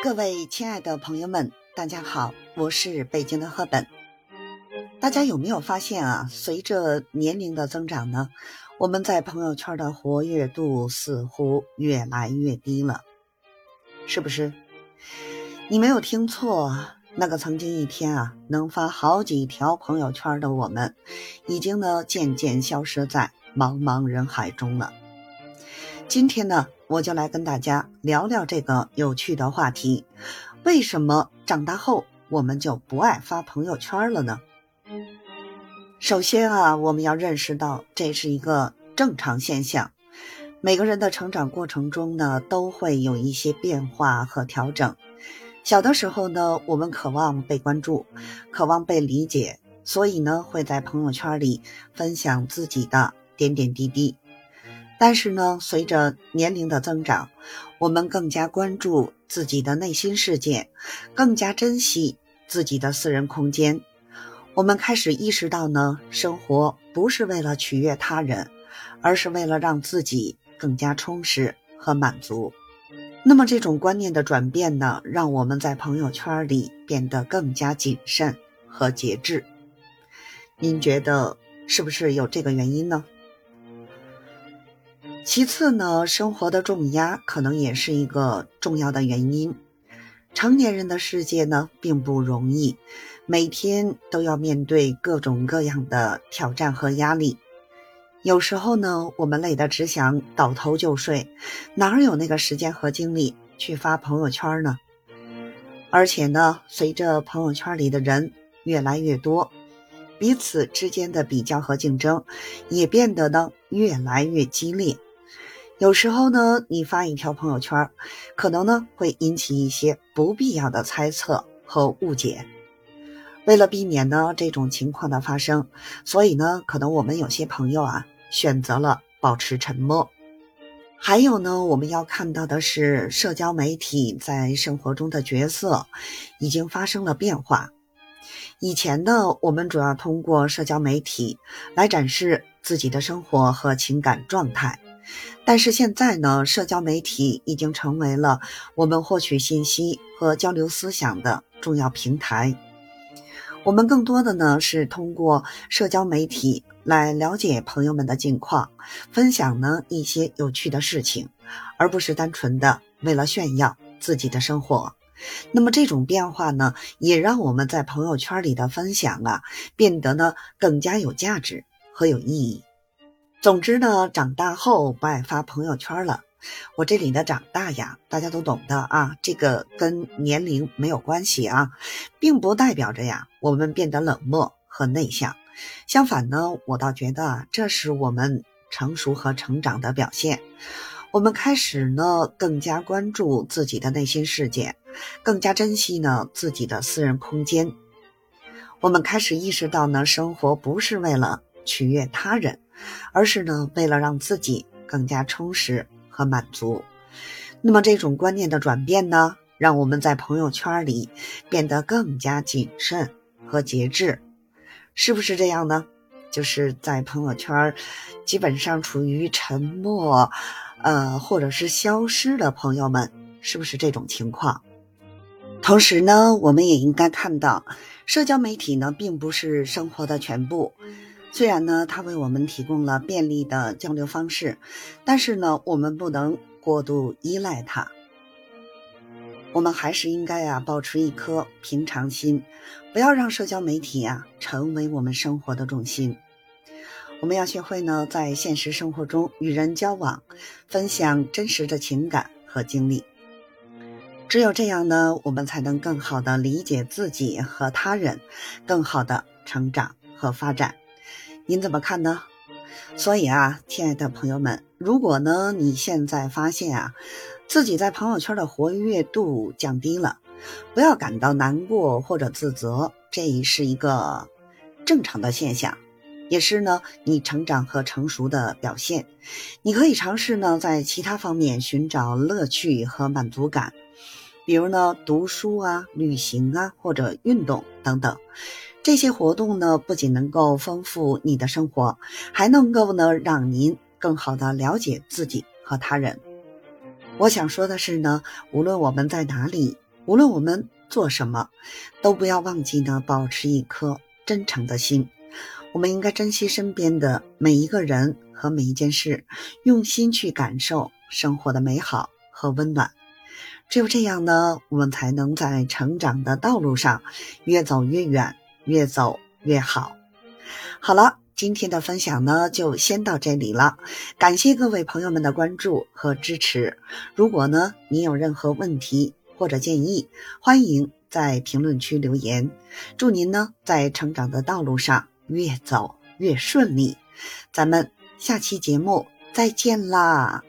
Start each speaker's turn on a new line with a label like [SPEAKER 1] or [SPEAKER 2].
[SPEAKER 1] 各位亲爱的朋友们，大家好，我是北京的赫本。大家有没有发现啊？随着年龄的增长呢，我们在朋友圈的活跃度似乎越来越低了，是不是？你没有听错，那个曾经一天啊能发好几条朋友圈的我们，已经呢渐渐消失在茫茫人海中了。今天呢，我就来跟大家聊聊这个有趣的话题：为什么长大后我们就不爱发朋友圈了呢？首先啊，我们要认识到这是一个正常现象。每个人的成长过程中呢，都会有一些变化和调整。小的时候呢，我们渴望被关注，渴望被理解，所以呢，会在朋友圈里分享自己的点点滴滴。但是呢，随着年龄的增长，我们更加关注自己的内心世界，更加珍惜自己的私人空间。我们开始意识到呢，生活不是为了取悦他人，而是为了让自己更加充实和满足。那么，这种观念的转变呢，让我们在朋友圈里变得更加谨慎和节制。您觉得是不是有这个原因呢？其次呢，生活的重压可能也是一个重要的原因。成年人的世界呢，并不容易，每天都要面对各种各样的挑战和压力。有时候呢，我们累得只想倒头就睡，哪有那个时间和精力去发朋友圈呢？而且呢，随着朋友圈里的人越来越多，彼此之间的比较和竞争也变得呢越来越激烈。有时候呢，你发一条朋友圈，可能呢会引起一些不必要的猜测和误解。为了避免呢这种情况的发生，所以呢，可能我们有些朋友啊选择了保持沉默。还有呢，我们要看到的是，社交媒体在生活中的角色已经发生了变化。以前呢，我们主要通过社交媒体来展示自己的生活和情感状态。但是现在呢，社交媒体已经成为了我们获取信息和交流思想的重要平台。我们更多的呢是通过社交媒体来了解朋友们的近况，分享呢一些有趣的事情，而不是单纯的为了炫耀自己的生活。那么这种变化呢，也让我们在朋友圈里的分享啊，变得呢更加有价值和有意义。总之呢，长大后不爱发朋友圈了。我这里的长大呀，大家都懂的啊，这个跟年龄没有关系啊，并不代表着呀我们变得冷漠和内向。相反呢，我倒觉得这是我们成熟和成长的表现。我们开始呢，更加关注自己的内心世界，更加珍惜呢自己的私人空间。我们开始意识到呢，生活不是为了取悦他人。而是呢，为了让自己更加充实和满足。那么这种观念的转变呢，让我们在朋友圈里变得更加谨慎和节制，是不是这样呢？就是在朋友圈基本上处于沉默，呃，或者是消失的朋友们，是不是这种情况？同时呢，我们也应该看到，社交媒体呢，并不是生活的全部。虽然呢，它为我们提供了便利的交流方式，但是呢，我们不能过度依赖它。我们还是应该啊，保持一颗平常心，不要让社交媒体啊成为我们生活的重心。我们要学会呢，在现实生活中与人交往，分享真实的情感和经历。只有这样呢，我们才能更好的理解自己和他人，更好的成长和发展。您怎么看呢？所以啊，亲爱的朋友们，如果呢你现在发现啊自己在朋友圈的活跃度降低了，不要感到难过或者自责，这是一个正常的现象，也是呢你成长和成熟的表现。你可以尝试呢在其他方面寻找乐趣和满足感，比如呢读书啊、旅行啊或者运动等等。这些活动呢，不仅能够丰富你的生活，还能够呢让您更好的了解自己和他人。我想说的是呢，无论我们在哪里，无论我们做什么，都不要忘记呢，保持一颗真诚的心。我们应该珍惜身边的每一个人和每一件事，用心去感受生活的美好和温暖。只有这样呢，我们才能在成长的道路上越走越远，越走越好。好了，今天的分享呢，就先到这里了。感谢各位朋友们的关注和支持。如果呢，你有任何问题或者建议，欢迎在评论区留言。祝您呢，在成长的道路上越走越顺利。咱们下期节目再见啦！